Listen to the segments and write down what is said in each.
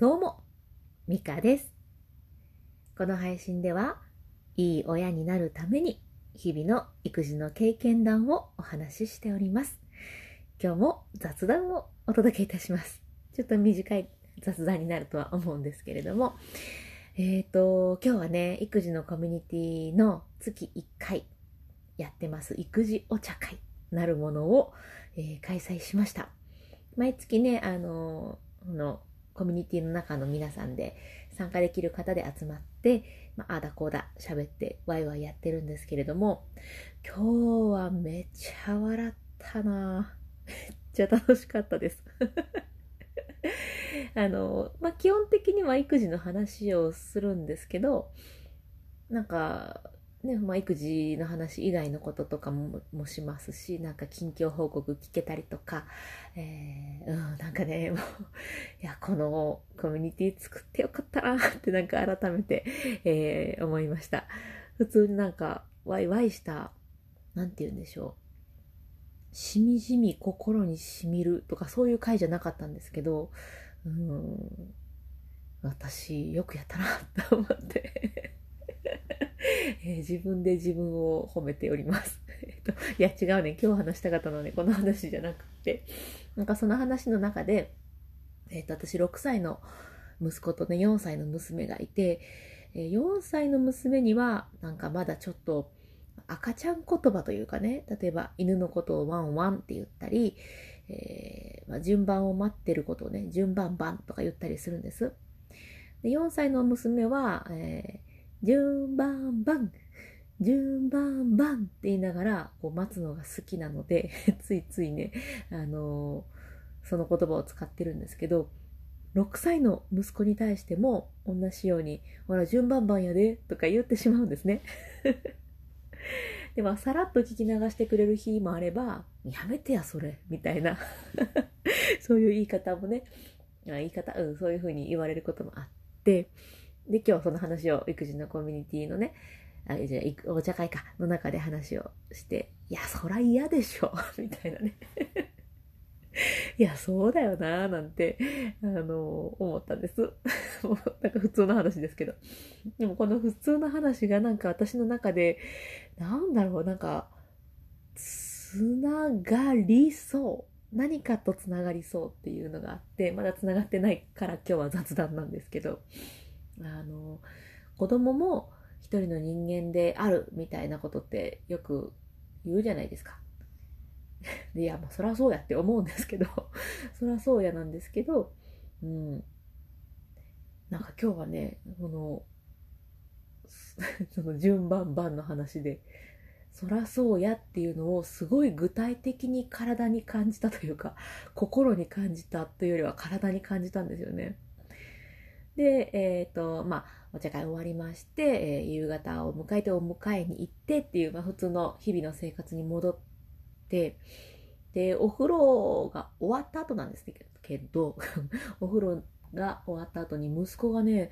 どうも、ミカです。この配信では、いい親になるために、日々の育児の経験談をお話ししております。今日も雑談をお届けいたします。ちょっと短い雑談になるとは思うんですけれども、えっ、と、今日はね、育児のコミュニティの月1回やってます、育児お茶会なるものを、えー開催しました。毎月ね、あのこのコミュニティの中の皆さんで参加できる方で集まって、まあ、あだこうだ喋ってワイワイやってるんですけれども、今日はめっちゃ笑ったなめっちゃ楽しかったです。あの、まあ、基本的には育児の話をするんですけど、なんか、ね、まあ、育児の話以外のこととかももしますし、なんか近況報告聞けたりとか、えーうん、なんかね、もう、いや、このコミュニティ作ってよかったなってなんか改めて、えー思いました。普通になんか、ワイワイした、なんて言うんでしょう。しみじみ心にしみるとかそういう回じゃなかったんですけど、うん、私よくやったなと思って、えー自分で自分を褒めております。えっと、いや違うね。今日話したかったのはね、この話じゃなくて、なんかその話の中で、えっと、私6歳の息子とね、4歳の娘がいて、え4歳の娘には、なんかまだちょっと赤ちゃん言葉というかね、例えば犬のことをワンワンって言ったり、えーまあ、順番を待ってることをね、順番番とか言ったりするんです。で4歳の娘は、えー順番番、順番番って言いながらこう待つのが好きなので、ついついね、あのーその言葉を使ってるんですけど、6歳の息子に対しても同じように、ほら、順番番やで、とか言ってしまうんですね。でも、さらっと聞き流してくれる日もあれば、やめてや、それ、みたいな、そういう言い方もね、言い方、うん、そういうふうに言われることもあって、で、今日その話を育児のコミュニティのね、あじゃあお茶会かの中で話をして、いや、そら嫌でしょ、みたいなね。いや、そうだよな、なんて、あの、思ったんです。も うなんか普通の話ですけど。でもこの普通の話がなんか私の中で、なんだろう、なんか、つながりそう。何かとつながりそうっていうのがあって、まだつながってないから今日は雑談なんですけど、あの、子供も一人の人間であるみたいなことってよく言うじゃないですか。でいや、まあ、そりゃそうやって思うんですけど、そりゃそうやなんですけど、うん。なんか今日はね、この、その順番番の話で、そらそうやっていうのをすごい具体的に体に感じたというか、心に感じたというよりは体に感じたんですよね。で、えっ、と、まあ、お茶会終わりまして、えー夕方を迎えてお迎えに行ってっていう、まあ、普通の日々の生活に戻って、で、お風呂が終わった後なんですけど、お風呂が終わった後に息子がね、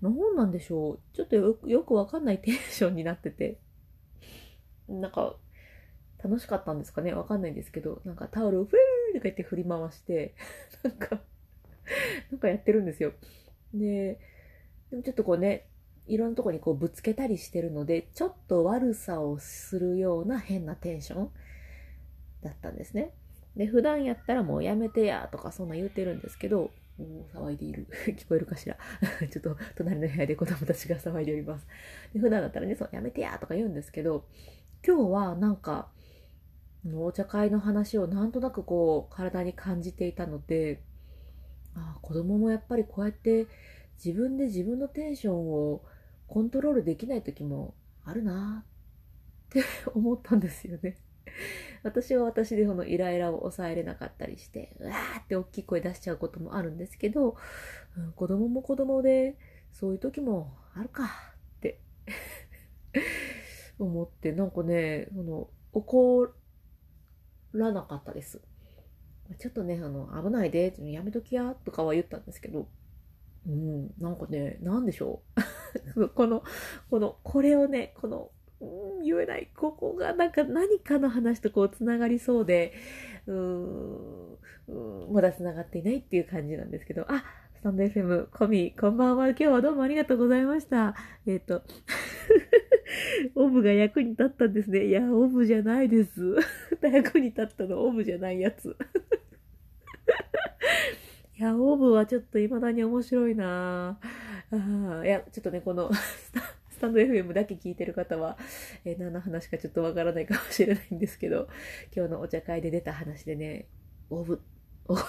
何なんでしょう、ちょっとよくわかんないテンションになってて、なんか、楽しかったんですかね？わかんないんですけど、なんかタオルをフーとか言って振り回して、なんか、なんかやってるんですよ。で、でもちょっとこうね、いろんなとこにこうぶつけたりしてるので、ちょっと悪さをするような変なテンションだったんですね。で、普段やったらもうやめてやとかそんな言ってるんですけど、お騒いでいる。聞こえるかしら？ちょっと隣の部屋で子供たちが騒いでおります。で普段だったらね、そうやめてやとか言うんですけど、今日はなんか、お茶会の話をなんとなくこう体に感じていたので、あ子供もやっぱりこうやって自分で自分のテンションをコントロールできない時もあるなって 思ったんですよね。私は私でそのイライラを抑えれなかったりして、うわーって大きい声出しちゃうこともあるんですけど、うん子供も子供でそういう時もあるかって 思って、なんかね、その怒らなかったです。ちょっとね、あの、危ないで、やめときや、とかは言ったんですけど、うん、なんかね、なんでしょう。この、この、これをね、この、うん、言えない。ここがなんか何かの話とこうつながりそうで、うーん、うんまだつながっていないっていう感じなんですけど、あ、スタンド FM、コミ、こんばんは。今日はどうもありがとうございました。えっ、と、オブが役に立ったんですね。いや、オブじゃないです。役に立ったのオブじゃないやつ。いや、オーブはちょっと未だに面白いな あいや、ちょっとね、この スタ、ンド FM だけ聞いてる方は、えー何の話かちょっとわからないかもしれないんですけど、今日のお茶会で出た話でね、オーブ、オーブ、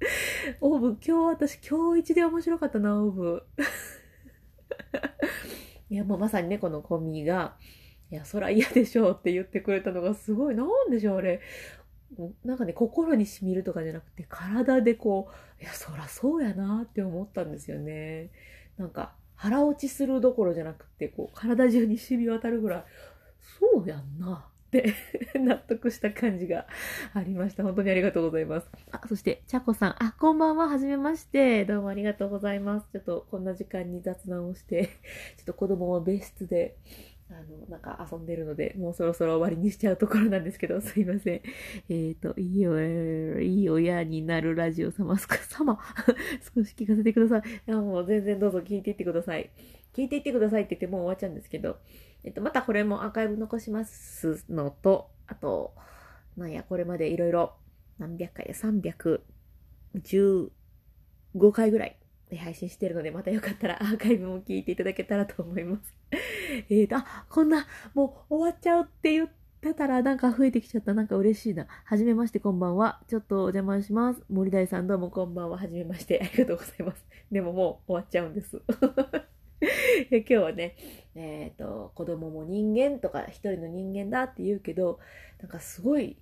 オーブ、今日私、今日一で面白かったな、オーブ。いや、もうまさにね、このコミが、いや、そら嫌でしょうって言ってくれたのがすごい、なんでしょう、あれ。なんかね、心に染みるとかじゃなくて、体でこう、いや、そらそうやなって思ったんですよね。なんか、腹落ちするどころじゃなくて、こう、体中に染み渡るぐらい、そうやんなって 納得した感じがありました。本当にありがとうございます。あ、そして、ちゃこさん。あ、こんばんは。はじめまして。どうもありがとうございます。ちょっとこんな時間に雑談をして、ちょっと子供は別室で、あの、なんか遊んでるので、もうそろそろ終わりにしちゃうところなんですけど、すいません。えっ、と、いいよ、いい親になるラジオ様、すか、様、少し聞かせてください。いや、もう全然どうぞ聞いていってください。聞いていってくださいって言ってもう終わっちゃうんですけど、えっと、またこれもアーカイブ残しますのと、あと、なんや、これまでいろいろ何百回で315回ぐらいで配信してるので、またよかったら アーカイブも聞いていただけたらと思います。えーと、あ、こんな、もう終わっちゃうって言ってたらなんか増えてきちゃった。なんか嬉しいな。はじめまして、こんばんは。ちょっとお邪魔します。森大さんどうもこんばんは。はじめまして。ありがとうございます。でももう終わっちゃうんです。今日はね、えっ、と、子供も人間とか一人の人間だって言うけど、なんかすごい、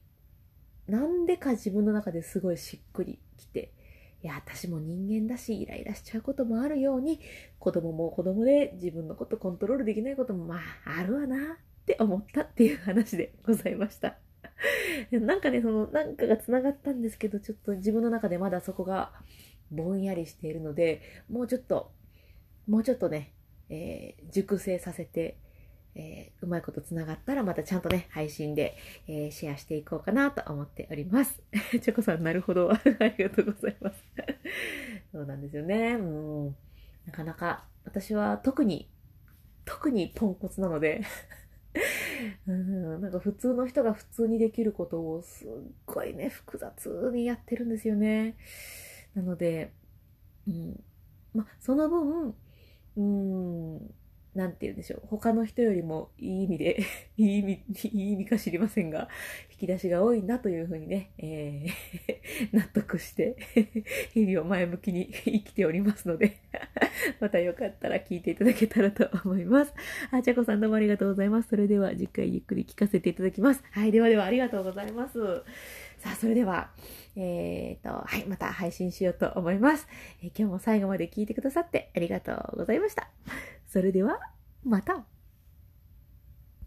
なんでか自分の中ですごいしっくりきて、いや、私も人間だし、イライラしちゃうこともあるように、子供も子供で自分のことコントロールできないこともまあ、あるわなって思ったっていう話でございました。なんかね、その、なんかが繋がったんですけど、ちょっと自分の中でまだそこがぼんやりしているので、もうちょっと、もうちょっとね、えー熟成させて、えーうまいことつながったらまたちゃんとね、配信で、えーシェアしていこうかなと思っております。チョコさん、なるほど。ありがとうございます。そうなんですよね。うん。なかなか、私は特に、特にポンコツなので、うん、なんか普通の人が普通にできることをすっごいね、複雑にやってるんですよね。なので、うん。ま、その分、うん、なんて言うんでしょう。他の人よりもいい意味で、いい意味、いい意味か知りませんが、引き出しが多いんだというふうにね、えー 納得して、日々を前向きに生きておりますので、またよかったら聞いていただけたらと思います。あ、ちゃこさんどうもありがとうございます。それでは次回ゆっくり聞かせていただきます。はい、ではではありがとうございます。さあ、それでは、えーと、はい、また配信しようと思います。えー今日も最後まで聞いてくださってありがとうございました。それでは、また。